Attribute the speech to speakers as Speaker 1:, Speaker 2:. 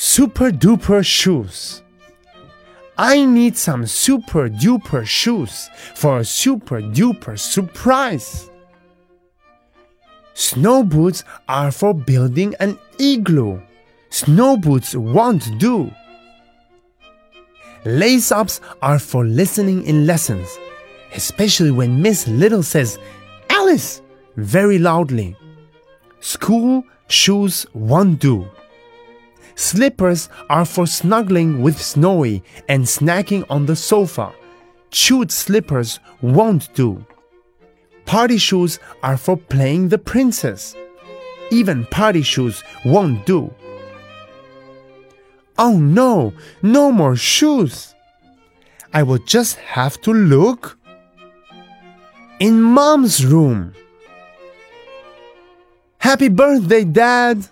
Speaker 1: Super duper shoes. I need some super duper shoes for a super duper surprise. Snow boots are for building an igloo. Snow boots won't do. Lace ups are for listening in lessons, especially when Miss Little says, Alice, very loudly. School shoes won't do. Slippers are for snuggling with Snowy and snacking on the sofa. Chewed slippers won't do. Party shoes are for playing the princess. Even party shoes won't do. Oh no, no more shoes. I will just have to look in mom's room. Happy birthday, Dad!